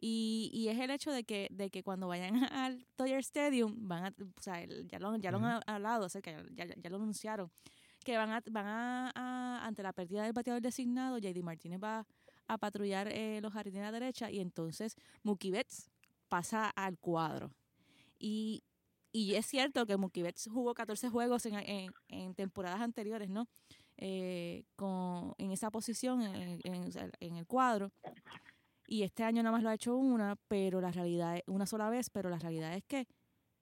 Y, y es el hecho de que, de que cuando vayan al Dodger Stadium, van a, o sea, el- ya lo, ya lo han hablado, o sea, que ya, ya- ya lo anunciaron, que van a, van a, a- ante la pérdida del bateador designado, JD Martínez va a patrullar eh, los jardines a la derecha y entonces Mookie Betts pasa al cuadro. Y, y es cierto que Mookie Betts jugó 14 juegos en, en, en temporadas anteriores, ¿no? Eh, con, en esa posición, en, en- el cuadro. Y este año nada más lo ha hecho una, pero la realidad es una sola vez, pero la realidad es que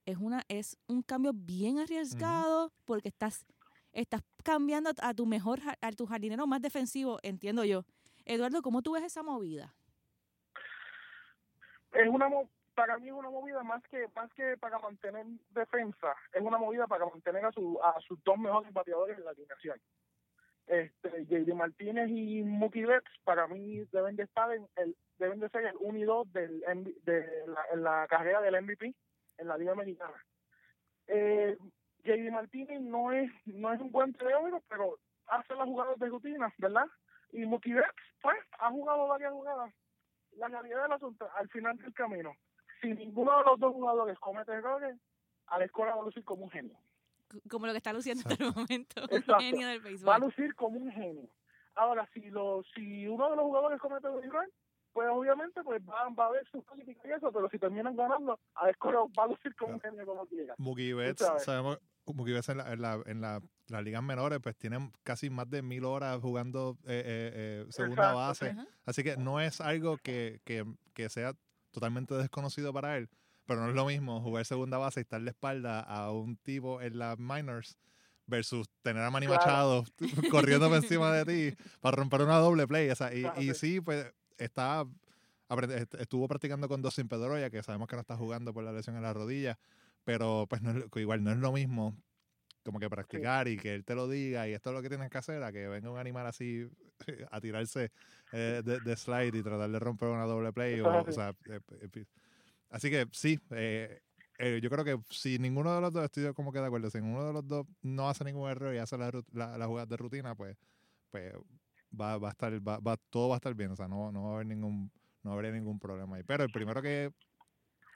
es una es un cambio bien arriesgado porque estás estás cambiando a, tu mejor a tu jardinero más defensivo, entiendo yo. Eduardo, ¿cómo tú ves esa movida? es una para mí es una movida más que más que para mantener defensa es una movida para mantener a su a sus dos mejores bateadores en la alineación. Este JD Martínez y Mookie Betts para mí deben de estar en el deben de ser el 1 y 2 del de la, en la carrera del MVP en la liga americana. Eh, JD Martínez no es no es un buen peleador pero hace las jugadas de rutina verdad y Mookie Betts pues ha jugado varias jugadas la realidad del asunto, al final del camino, si ninguno de los dos jugadores comete errores, a la escuela va a lucir como un genio. Como lo que está luciendo hasta el momento, un Exacto. genio del Va a béisbol. lucir como un genio. Ahora, si lo, si uno de los jugadores comete un error, pues obviamente pues va, va a haber sus críticas y eso, pero si terminan ganando, a la escuela va a lucir como un genio como quiera. Mookie Betts, sabes. Sabemos, Mookie Betts en, la, en, la, en la- las ligas menores, pues tienen casi más de mil horas jugando eh, eh, eh, segunda Exacto, base. Ajá. Así que no es algo que, que, que sea totalmente desconocido para él, pero no es lo mismo jugar segunda base y estar de espalda a un tipo en las minors versus tener a Manny Claro. Machado corriendo por encima de ti para romper una doble play. O sea, y, Claro, y sí. pues está estuvo practicando con Dustin Pedroia, que sabemos que no está jugando por la lesión en la rodilla, pero pues no igual no es lo mismo como que practicar y que él te lo diga y esto es lo que tienes que hacer, a que venga un animal así a tirarse eh, de, de slide y tratar de romper una doble play. O, o sea, eh, eh, así que sí, eh, eh, yo creo que si ninguno de los dos, estoy como que de acuerdo, si ninguno de los dos no hace ningún error y hace la, ru- la, la jugada de rutina, pues, pues va, va a estar, va, va- todo va a estar bien, o sea, no, no va a haber ningún, no habría ningún problema ahí. Pero el primero que,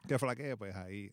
que flaquee, pues ahí,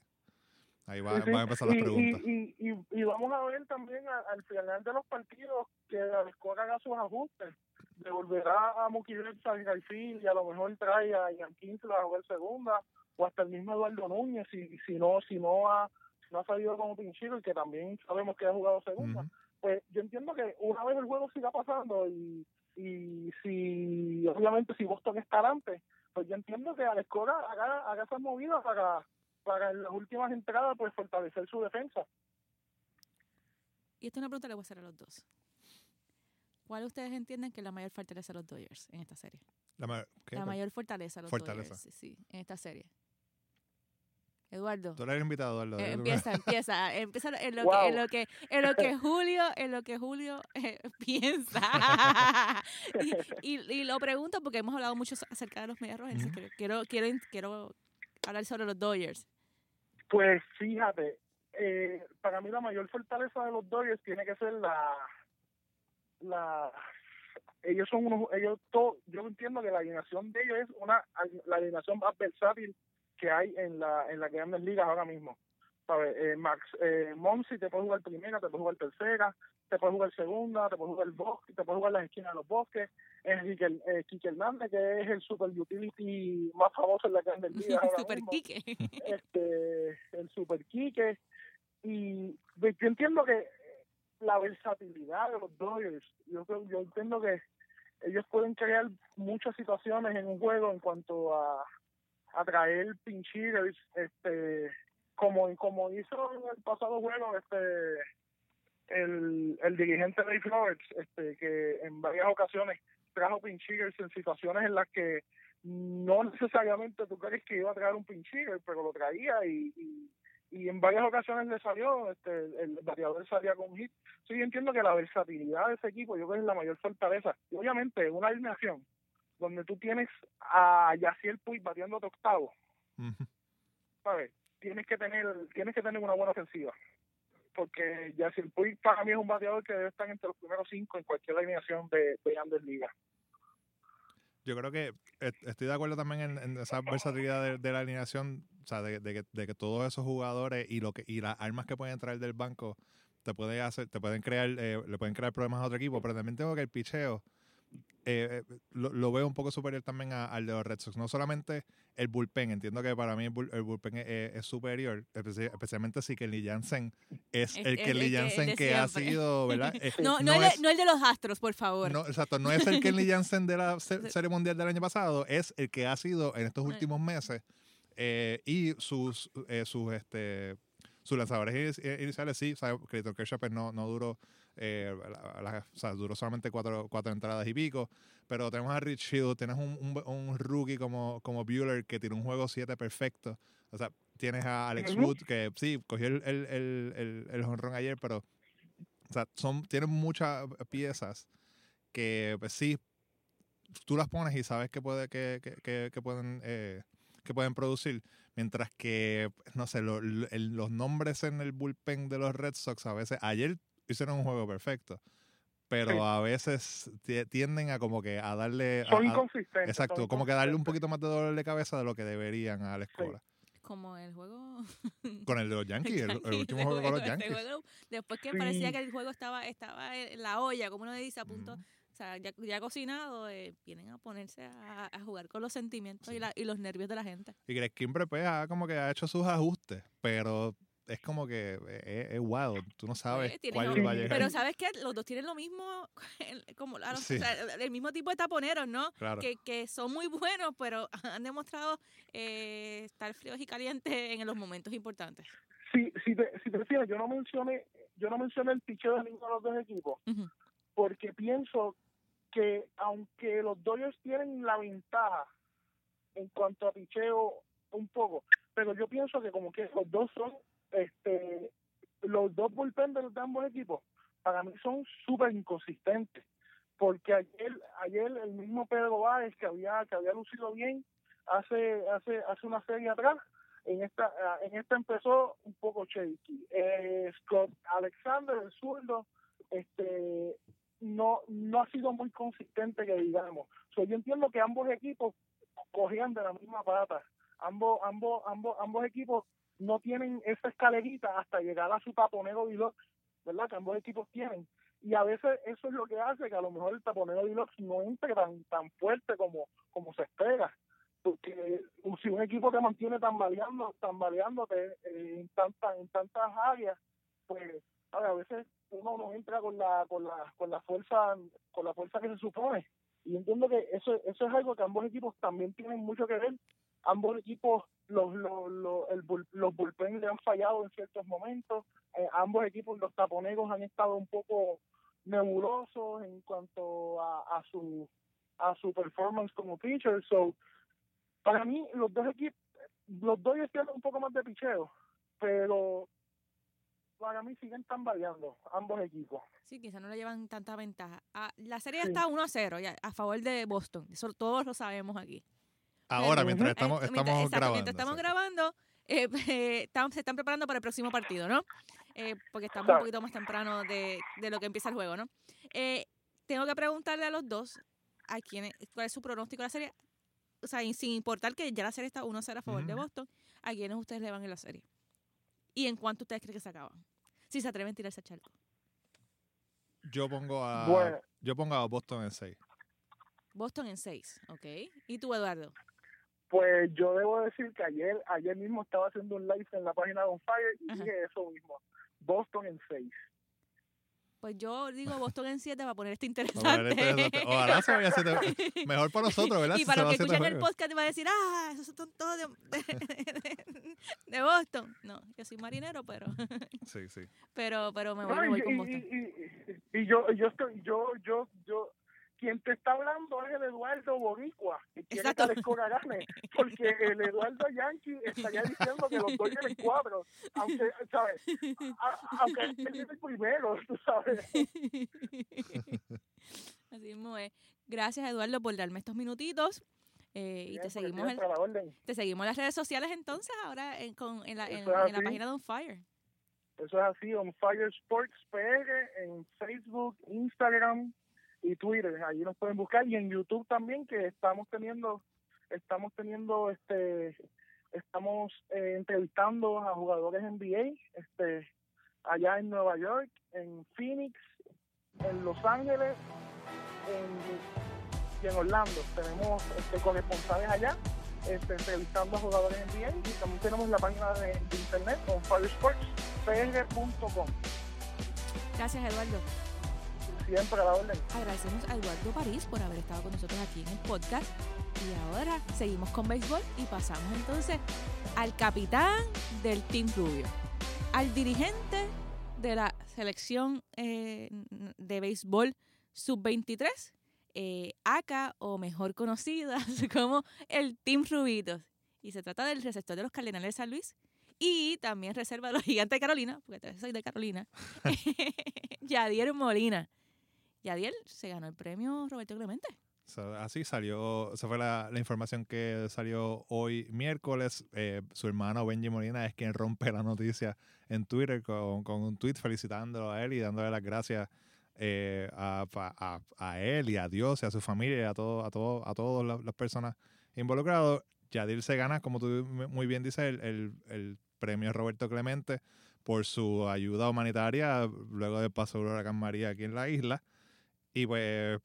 ahí va, Sí, sí. van a empezar las y, preguntas. Y, y, vamos a ver también a- al final de los partidos que escuela haga sus ajustes. Devolverá a Betts al Garfield y a lo mejor trae a Ian Kinsler a jugar segunda o hasta el mismo Eduardo Núñez si, si no si no ha si no ha salido como pinchero y que también sabemos que ha jugado segunda. Pues yo entiendo que una vez el juego siga pasando y, y si obviamente si Boston está adelante, pues yo entiendo que a la escuela haga, haga esas movidas para para en las últimas entradas pues fortalecer su defensa. Y esta es una pregunta que le voy a hacer a los dos. ¿Cuál ustedes entienden que es la mayor fortaleza de los Dodgers en esta serie? La ma- ¿qué? La mayor fortaleza de los Fortaleza. Dodgers, sí, en esta serie. Eduardo. Tú eres invitado, Eduardo. Eh, empieza, empieza, empieza en lo, Wow. que, en lo que, en lo que Julio, en lo que Julio eh, piensa. y, y, y lo pregunto porque hemos hablado mucho acerca de los Medias Rojas, quiero, quiero, quiero hablar sobre los Dodgers. Pues fíjate, eh, para mí la mayor fortaleza de los Dodgers tiene que ser la la ellos son unos ellos todo yo entiendo que la alineación de ellos es una la alineación más versátil que hay en la en las grandes ligas ahora mismo ¿sabes? Eh, Max eh, Monsi te puede jugar primera te puede jugar tercera te puede jugar segunda te puede jugar bosque te puede jugar las esquinas de los bosques Enrique eh, Quique Hernández que es el super utility más famoso en las grandes ligas ahora Super mismo Quique. este el super Quique y pues, yo entiendo que la versatilidad de los Dodgers yo yo entiendo que ellos pueden crear muchas situaciones en un juego en cuanto a a traer pinch hitters, este como como hizo en el pasado juego este el, el dirigente Dave Roberts este que en varias ocasiones trajo pinch hitters en situaciones en las que no necesariamente tú crees que iba a traer un pinch hitter, pero lo traía y, y, y en varias ocasiones le salió, este, el bateador salía con un hit. Sí, yo entiendo que la versatilidad de ese equipo yo creo que es la mayor fortaleza. Y obviamente una alineación donde tú tienes a Yaciel Puig bateando de octavo. ¿sabes? Tienes que tener, tienes que tener una buena ofensiva. Porque Yaciel Puig para mí es un bateador que debe estar entre los primeros cinco en cualquier alineación de, de Grandes Ligas. Yo creo que est- estoy de acuerdo también en, esa versatilidad de, la alineación, o sea, de, de de que todos esos jugadores y lo que y las armas que pueden traer del banco te pueden hacer, te pueden crear, eh, le pueden crear problemas a otro equipo, pero también tengo que el picheo eh, eh, lo, lo veo un poco superior también a- al de los Red Sox. No solamente el bullpen, entiendo que para mí el, bull- el bullpen es, es- es superior, especi- especialmente si Kelly Jansen es Es- el el Kelly que- Jansen que ha sido, ¿verdad? Eh, No, no, no el, es- no el de los Astros, por favor. no, exacto, no es el Kenley Jansen de la se- Serie Mundial del año pasado, es el que ha sido en estos últimos meses eh, y sus eh, sus este sus lanzadores ini- iniciales sí, o sea, Clayton Kershaw no, no duró eh, la- la- o sea, duró solamente cuatro, cuatro entradas y pico, pero tenemos a Rich Hill, tienes un, un, un rookie como, como Bueller que tiene un juego 7 perfecto, o sea, tienes a Alex. Wood que sí, cogió el, el, el, el, jonrón ayer, pero o sea, son, tienen muchas piezas que pues sí, tú las pones y sabes que puede que, que, que, que pueden eh, que pueden producir, mientras que no sé, lo- lo- los nombres en el bullpen de los Red Sox a veces ayer hicieron un juego perfecto, pero Sí. a veces ti- tienden a como que a darle Son a- inconsistentes. exacto, son como que darle un inconsistentes. poquito más de dolor de cabeza de lo que deberían a la escuela. Como el juego. Con el de los Yankees, el, el último ese juego con los Yankees. juego, después que Sí. parecía que el juego estaba estaba en la olla, como uno dice, a punto, Ujú. o sea, ya, ya cocinado, eh, vienen a ponerse a, a jugar con los sentimientos Sí. y, la, y los nervios de la gente. Y Greg Kimbre pues ha como que ha hecho sus ajustes, pero es como que es, es wild, tú no sabes cuál va a llegar. Pero ¿sabes qué? Los dos tienen lo mismo, el- como la- o Sí. sea, el mismo tipo de taponeros, ¿no? claro. Que, que son muy buenos, pero han demostrado eh, estar fríos y calientes en los momentos importantes. Si, si, te, si te fijas, yo no mencioné, yo no mencioné el picheo de ninguno de los dos equipos, porque pienso que aunque los Dodgers tienen la ventaja en cuanto a picheo un poco, pero yo pienso que como que los dos son, este, los dos bullpen de, de ambos equipos, para mí son súper inconsistentes, porque ayer, ayer el mismo Pedro Báez que había, que había lucido bien hace, hace, hace una serie atrás, en esta, en esta empezó un poco shaky. Eh, Scott Alexander, el zurdo, este no no ha sido muy consistente que digamos. Yo entiendo que ambos equipos cogían de la misma pata. Ambos ambos ambos ambos equipos no tienen esa escalerita hasta llegar a su taponero deluxe, ¿verdad? Que ambos equipos tienen. Y a veces eso es lo que hace que a lo mejor el taponero deluxe no entre tan tan fuerte como como se espera. Porque si un equipo te mantiene tambaleando, tambaleándote en tantas en tantas áreas, pues a veces uno no entra con la con la con la fuerza con la fuerza que se supone y entiendo que eso eso es algo que ambos equipos también tienen mucho que ver ambos equipos los los los, el los bullpen le han fallado en ciertos momentos eh, ambos equipos los taponeros han estado un poco nebulosos en cuanto a, a su a su performance como pitcher so para mí los dos equipos los dos tienen un poco más de picheo pero para mí siguen tambaleando ambos equipos. Sí, quizás no le llevan tanta ventaja. Ah, la serie Sí. está 1 a 0 ya, a favor de Boston. Eso todos lo sabemos aquí. Ahora, mientras estamos, mientras- estamos exacto, grabando. Mientras estamos exacto. grabando, eh, eh, estamos- se están preparando para el próximo partido, ¿no? Eh, porque estamos un poquito más temprano de, de lo que empieza el juego, ¿no? Eh, tengo que preguntarle a los dos a quién es- cuál es su pronóstico de la serie. O sea, sin importar que ya la serie está 1 a 0 a favor de. Boston, a quiénes ustedes le van en la serie. ¿Y en cuánto ustedes creen que se acaban? Si se atreven a tirarse a charco. Yo pongo a Bueno, yo pongo a Boston en 6. Boston en 6, ¿ok? ¿Y tú, Eduardo? Pues yo debo decir que ayer ayer mismo estaba haciendo un live en la página de On Fire y Ajá. dije eso mismo. Boston en 6. Pues yo digo Boston en 7 para poner esto Ojalá, interesante. ojalá se vaya a hacer mejor para nosotros, ¿verdad? Y Si para va los que escuchan el podcast va a decir, ah, esos son todos de, de- de Boston. No, yo soy marinero, pero Sí, sí. pero pero me voy, No, me voy y, con y- Boston. y- y- y yo yo estoy yo yo yo quien te está hablando es el Eduardo Boricua que quiere Exacto. que el Escora gane porque el Eduardo Yankee estaría diciendo que los Dodgers en cuatro aunque sabes A- aunque él es el primero tú sabes Así mismo es. Gracias, Eduardo, por darme estos minutitos. Eh, y te seguimos, la te seguimos en las redes sociales entonces, ahora en, con, en, la, en, la página de On Fire. Eso es así, On Fire Sports PR en Facebook, Instagram y Twitter. Allí nos pueden buscar y en YouTube también que estamos teniendo estamos teniendo este estamos eh, entrevistando a jugadores NBA este allá en Nueva York, en Phoenix, en Los Ángeles, en, y en Orlando. Tenemos este, corresponsales allá este, entrevistando a jugadores NBA y también tenemos la página de, de internet con firesportspr.com. Gracias, Eduardo. Siempre a la orden. Agradecemos a Eduardo París por haber estado con nosotros aquí en el podcast. Y ahora seguimos con béisbol y pasamos entonces al capitán del Team Rubio, al dirigente de la selección eh, de béisbol sub-23, eh, o mejor conocida como el Team Rubitos. Y se trata del receptor de los Cardenales de San Luis y también reserva de los Gigantes de Carolina, porque soy de Carolina, Yadier Molina. Yadier se ganó el premio Roberto Clemente. Así salió, esa fue la, información que salió hoy miércoles. Eh, su hermano Benji Molina es quien rompe la noticia en Twitter con, un tweet felicitándolo a él y dándole las gracias eh, a, él y a Dios y a su familia y a, todo, a, todo, a todas las, personas involucradas. Yadir se gana, como tú muy bien dices, el, premio Roberto Clemente por su ayuda humanitaria luego del paso del huracán María aquí en la isla. Y pues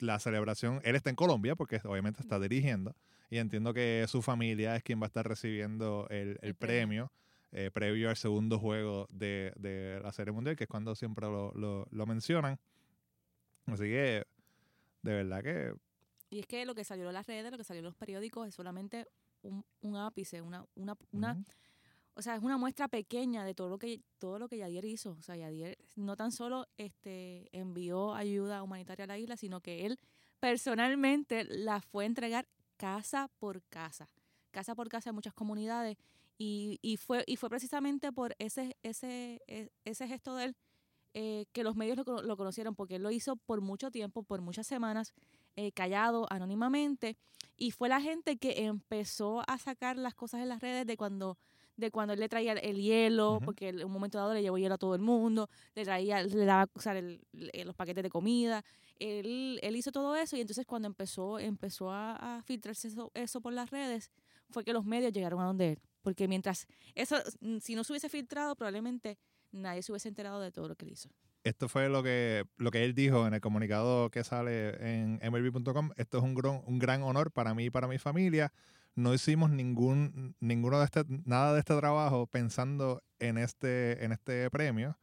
la celebración, él está en Colombia porque obviamente está dirigiendo y entiendo que su familia es quien va a estar recibiendo el, el premio eh, previo al segundo juego de, de, la Serie Mundial, que es cuando siempre lo, lo, lo, mencionan. Así que, de verdad que... Y es que lo que salió en las redes, lo que salió en los periódicos es solamente un, un ápice, una... una, una uh -huh. O sea, es una muestra pequeña de todo lo que todo lo que Yadier hizo. O sea, Yadier no tan solo este, envió ayuda humanitaria a la isla, sino que él personalmente la fue a entregar casa por casa. Casa por casa en muchas comunidades. Y, y, fue, y fue precisamente por ese, ese, ese gesto de él eh, que los medios lo, lo, conocieron, porque él lo hizo por mucho tiempo, por muchas semanas, eh, callado, anónimamente. Y fue la gente que empezó a sacar las cosas en las redes de cuando de cuando él le traía el hielo, uh -huh. porque en un momento dado le llevó hielo a todo el mundo, le traía, le daba o sea, el, el, los paquetes de comida, él, él, hizo todo eso y entonces cuando empezó, empezó a, a filtrarse eso, eso, por las redes, fue que los medios llegaron a donde él, porque mientras eso, si no se hubiese filtrado, probablemente nadie se hubiese enterado de todo lo que él hizo. Esto fue lo que, lo que él dijo en el comunicado que sale en MLB.com. Esto es un gran, un gran honor para mí y para mi familia no hicimos ningún ninguno de este nada de este trabajo pensando en este en este premio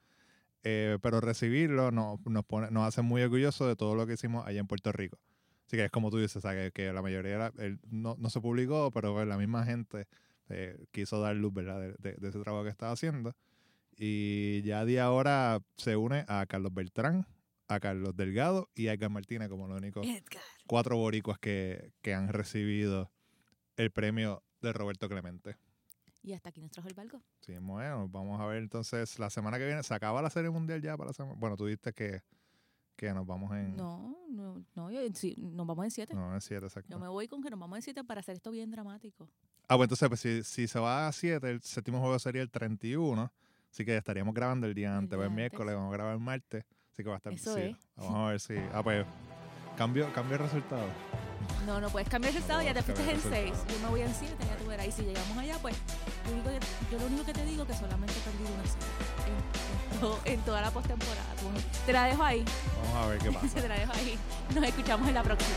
eh, pero recibirlo nos, nos pone nos hace muy orgullosos de todo lo que hicimos allá en Puerto Rico. Así que es como tú dices que, la mayoría el, no, no, se publicó pero pues, la misma gente eh, quiso dar luz verdad de, de, de, ese trabajo que estaba haciendo. Y ya de ahora se une a Carlos Beltrán a Carlos Delgado y a Edgar Martínez como los únicos Edgar. cuatro boricuas que, que han recibido el premio de Roberto Clemente. Y hasta aquí nos trajo el barco. Sí, bueno, vamos a ver entonces la semana que viene. ¿Se acaba la serie mundial ya para la semana? Bueno, tú dijiste que, que nos vamos en. No, no, no, yo, sí, nos vamos en siete. No, en siete, exacto. Yo me voy con que nos vamos en siete para hacer esto bien dramático. Ah, bueno, entonces, pues, si, si se va a siete, el séptimo juego sería el 31. Así que estaríamos grabando el día antes, el, el miércoles, vamos a grabar el martes. Así que va a estar. Eso sí, es. Vamos a ver si. Ah, pues. Cambio, cambio el resultado. No, no puedes cambiar el resultado, no, ya te fuiste en 6. Yo me voy en 7, ya tú verás. Y si llegamos allá, pues yo, lo único que te digo es que solamente he perdido una serie en, en, todo, en, toda la postemporada. Te la dejo ahí. Vamos a ver qué pasa. te la dejo ahí. Nos escuchamos en la próxima.